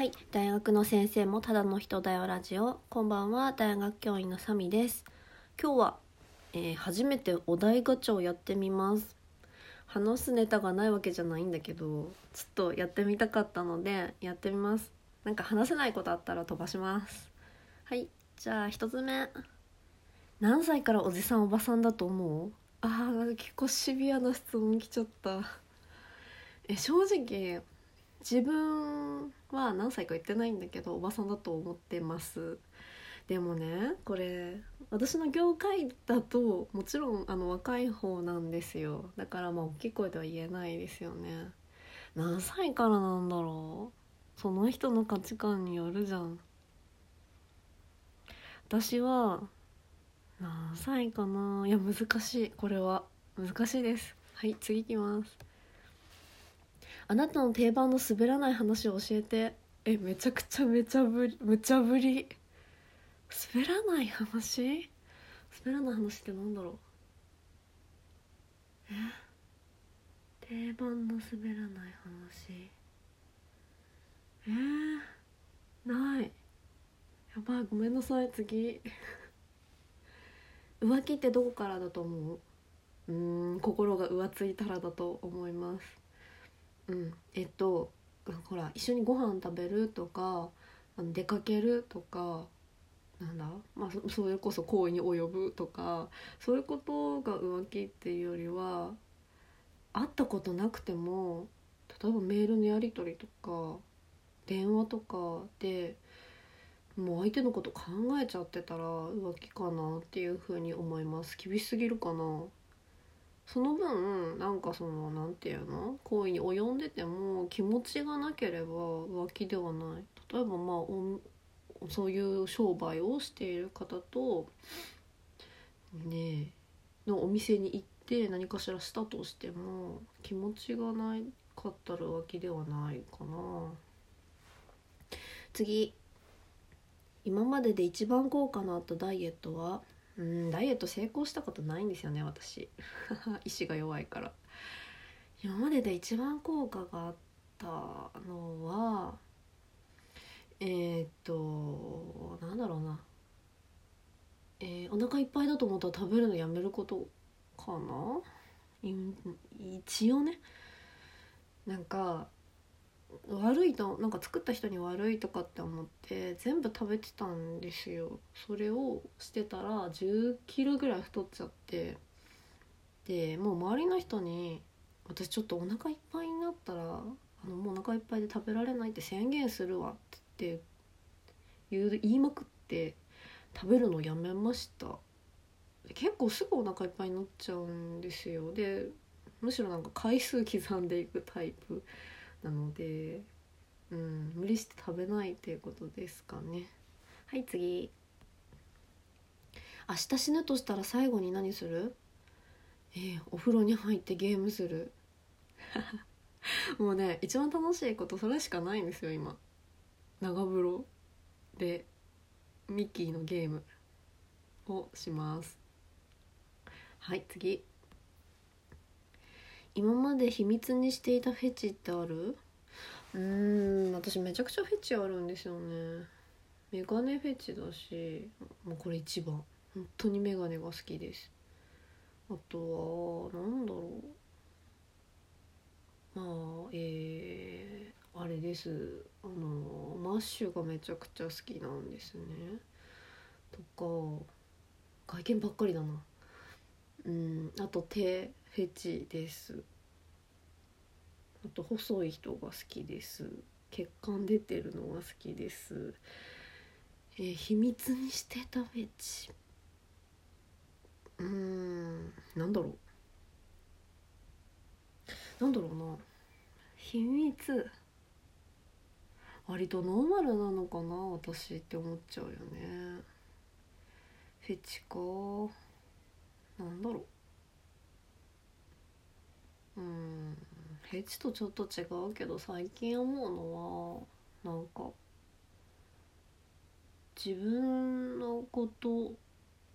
はい大学の先生もただの人だよラジオ。こんばんは大学教員のサミです。今日は、えー初めてお題ガチャをやってみます。話すネタがないわけじゃないんだけどちょっとやってみたかったのでやってみます。なんか話せないことあったら飛ばします。はいじゃあ一つ目。何歳からおじさんおばさんだと思う？あー結構シビアな質問来ちゃった。え正直自分は何歳か言ってないんだけどおばさんだと思ってます。でもねこれ私の業界だともちろんあの若い方なんですよ。だからまあ大きい声では言えないですよね。何歳からなんだろう？その人の価値観によるじゃん。私は何歳かな？いや難しい。これは難しいです。はい次いきます。あなたの定番の滑らない話を教えて。えめちゃくちゃめちゃぶり無茶ぶり。滑らない話？滑らない話ってなんだろう？え？定番の滑らない話？え？ー、ない。やばいごめんなさい次。浮気ってどこからだと思う？うーん心が浮ついたらだと思います。うん。えっとほら一緒にご飯食べるとかあの出かけるとかなんだ、まあ、それこそ行為に及ぶとかそういうことが浮気っていうよりは会ったことなくても例えばメールのやり取りとか電話とかでもう相手のこと考えちゃってたら浮気かなっていうふうに思います。厳しすぎるかな。その分なんかそのなんていうの行為に及んでても気持ちがなければ浮気ではない例えばまあおそういう商売をしている方とねえのお店に行って何かしらしたとしても気持ちがないかったら浮気ではないかな。次。今までで一番効果のあったダイエットは？うんダイエット成功したことないんですよね私。意志が弱いから。今までで一番効果があったのはえー、っとなんだろうな。えー、お腹いっぱいだと思ったら食べるのやめることかな？一応ね。なんか悪いとなんか作った人に悪いとかって思って全部食べてたんですよ。それをしてたら1 0キロぐらい太っちゃって。でもう周りの人に「私ちょっとお腹いっぱいになったらあのもうお腹いっぱいで食べられないって宣言するわ」って言う言いまくって食べるのやめました。結構すぐお腹いっぱいになっちゃうんですよ。でむしろなんか回数刻んでいくタイプ。なので、うん、無理して食べないっていうことですかね。はい次。明日死ぬとしたら最後に何する？えー、お風呂に入ってゲームする。もうね一番楽しいことそれしかないんですよ今。長風呂。でミッキーのゲームをします。はい次。今まで秘密にしていたフェチってある？うーん私めちゃくちゃフェチあるんですよね。メガネフェチだしもうこれ一番。本当にメガネが好きです。あとはなんだろう。まあえー、あれです。あのマッシュがめちゃくちゃ好きなんですね。とか外見ばっかりだな。うんあと手。フェチです。あと細い人が好きです。血管出てるのが好きです。えー、秘密にしてたフェチ。うーんなんだろう。なんだろうな。秘密。割とノーマルなのかな私って思っちゃうよね。フェチか。なんだろう。うん。フェチとちょっと違うけど最近思うのはなんか自分のこと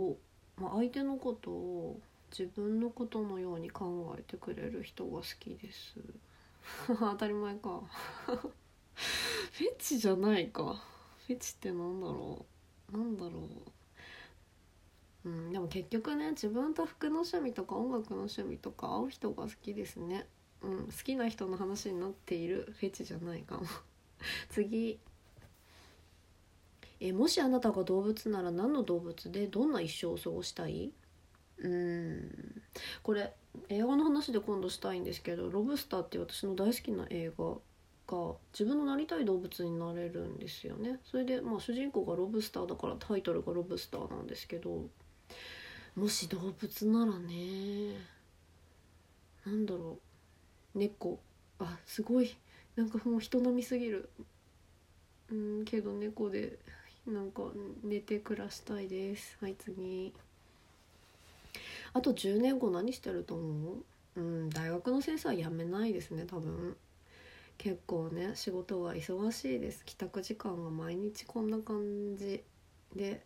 を、まあ、相手のことを自分のことのように考えてくれる人が好きです。当たり前か。フェチじゃないか。フェチってなんだろう。なんだろう。うんでも結局ね自分と服の趣味とか音楽の趣味とか合う人が好きですね。うん好きな人の話になっているフェチじゃないかも。次。えもしあなたが動物なら何の動物でどんな一生を過ごしたい？うん。これ映画の話で今度したいんですけど「ロブスター」っていう私の大好きな映画が自分のなりたい動物になれるんですよね。それでまあ主人公がロブスターだからタイトルがロブスターなんですけど。もし動物ならね。なんだろう。猫。あすごい。なんかもう人並みすぎる。うんけど猫でなんか寝て暮らしたいです。はい次。あと10年後何してると思う？うん大学の先生は辞めないですね多分。結構ね仕事が忙しいです。帰宅時間が毎日こんな感じで。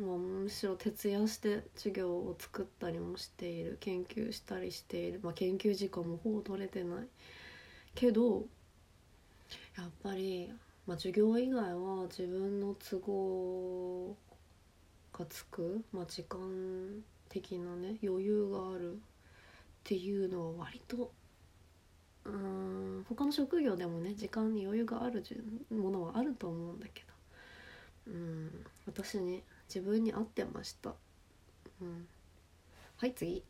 もうむしろ徹夜して授業を作ったりもしている研究したりしている、まあ、研究時間もほぼ取れてないけどやっぱり、まあ、授業以外は自分の都合がつく、まあ、時間的なね余裕があるっていうのは割とうん他の職業でもね時間に余裕があるものはあると思うんだけどうん私に自分に合ってました、うん、はい次。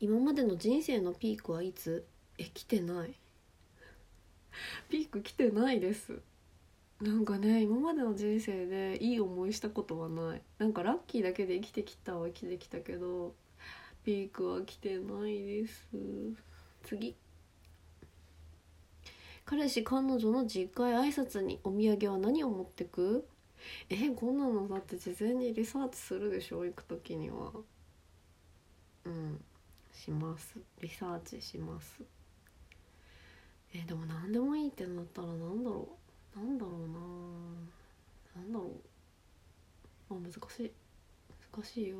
今までの人生のピークはいつ？え来てない。ピーク来てないです。なんかね今までの人生でいい思いしたことはない。なんかラッキーだけで生きてきたは生きてきたけどピークは来てないです。次。彼氏彼女の実家へ挨拶にお土産は何を持ってく？えこんなのだって事前にリサーチするでしょ？行く時には。うん。します。リサーチします。えでも何でもいいってなったら何だろう？なんだろうな。何だろう。あ難しい。難しいよ。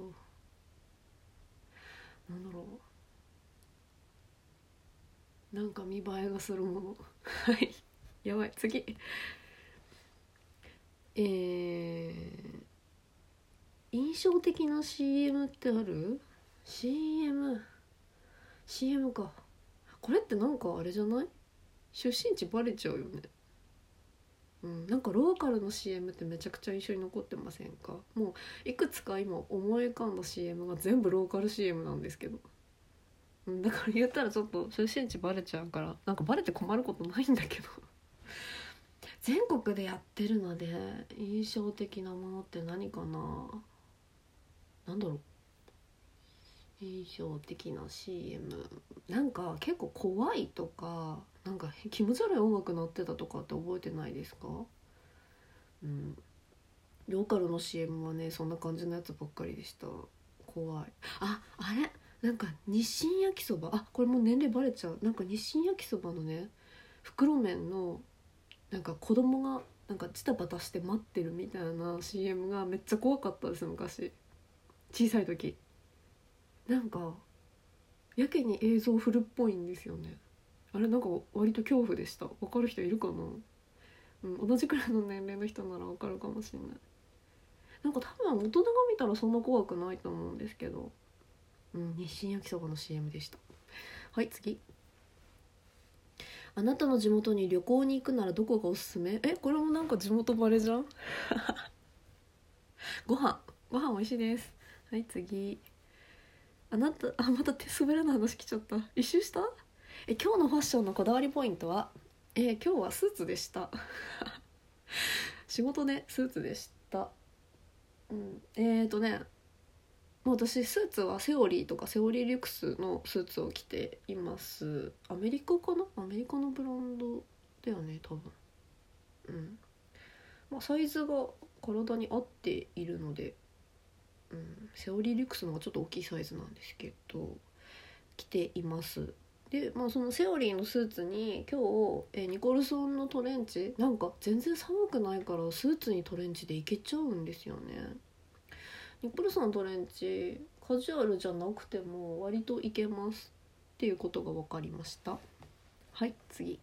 なんだろう。なんか見栄えがするもの。はい。やばい。次。えー、印象的な CM ってある ?CM CM か。これってなんかあれじゃない？出身地バレちゃうよね。うんなんかローカルの CM ってめちゃくちゃ印象に残ってませんか？もういくつか今思い浮かんだ CM が全部ローカル CM なんですけど。うんだから言ったらちょっと出身地バレちゃうからなんかバレて困ることないんだけど。全国でやってるので印象的なものって何かな？何だろう。印象的な CM なんか結構怖いとかなんか気持ち悪い音楽鳴ってたとかって覚えてないですか？うん。ローカルの CM はねそんな感じのやつばっかりでした。怖い。ああれ？なんか日清焼きそば？あこれもう年齢バレちゃう。なんか日清焼きそばのね袋麺のなんか子供がなんかチタバタして待ってるみたいな CM がめっちゃ怖かったです昔。小さい時。なんかやけに映像古っぽいんですよね。あれなんか割と恐怖でした。分かる人いるかな？うん同じくらいの年齢の人なら分かるかもしれない。なんか多分大人が見たらそんな怖くないと思うんですけど。うん日清焼きそばの CM でした。はい次。あなたの地元に旅行に行くならどこがおすすめ？えこれもなんか地元バレじゃん？ご飯。ご飯美味しいです。はい次。あなたあまた手滑らない話来ちゃった。一周した？え今日のファッションのこだわりポイントは？え、今日はスーツでした。仕事でスーツでした。うん。えーとね私スーツはセオリーとかセオリーリュクスのスーツを着ています。アメリカかな？アメリカのブランドだよね多分。うん。まあサイズが体に合っているので、うん、セオリーリュクスの方がちょっと大きいサイズなんですけど着ています。で、まあ、そのセオリーのスーツに今日えニコルソンのトレンチ？なんか全然寒くないからスーツにトレンチでいけちゃうんですよね。ニップルソントレンチカジュアルじゃなくても割といけますっていうことが分かりました。はい次。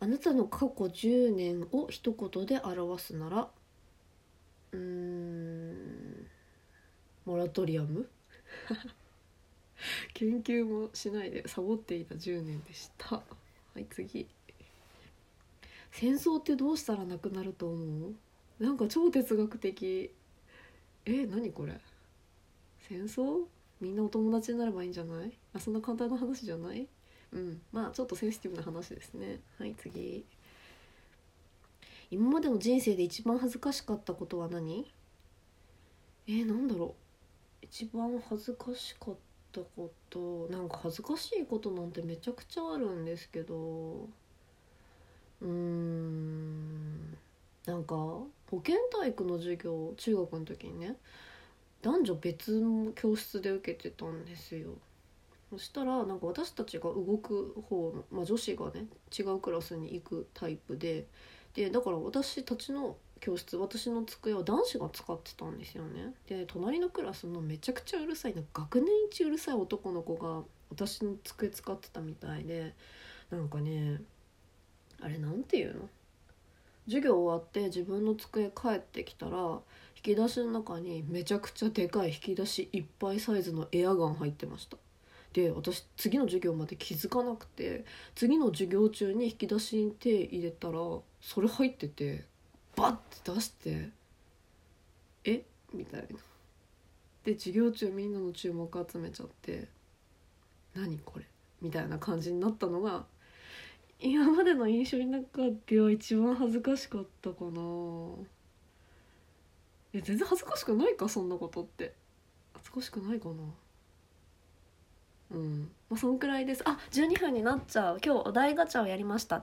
あなたの過去10年を一言で表すならうーんモラトリアム？研究もしないでサボっていた10年でした。はい次。戦争ってどうしたらなくなると思う？なんか超哲学的。え何これ？戦争？みんなお友達になればいいんじゃない？あそんな簡単な話じゃない？うん。まあちょっとセンシティブな話ですね。はい次。今までの人生で一番恥ずかしかったことは何？えー、なんだろう。一番恥ずかしかったこと。なんか恥ずかしいことなんてめちゃくちゃあるんですけど。うーん。なんか保健体育の授業中学の時にね男女別の教室で受けてたんですよ。そしたらなんか私たちが動く方の、まあ、女子がね違うクラスに行くタイプででだから私たちの教室私の机は男子が使ってたんですよね。で隣のクラスのめちゃくちゃうるさいな学年一うるさい男の子が私の机使ってたみたいでなんかねあれなんていうの？授業終わって自分の机帰ってきたら引き出しの中にめちゃくちゃでかい引き出しいっぱいサイズのエアガン入ってました。で私次の授業まで気づかなくて次の授業中に引き出しに手入れたらそれ入っててバッて出して「え？みたいな。で授業中みんなの注目集めちゃって「何これ?」みたいな感じになったのが今までの印象の中では一番恥ずかしかったかな。いや全然恥ずかしくないかそんなことって。恥ずかしくないかな。うん。まあそんくらいです。あ12分になっちゃう。今日お題ガチャをやりました。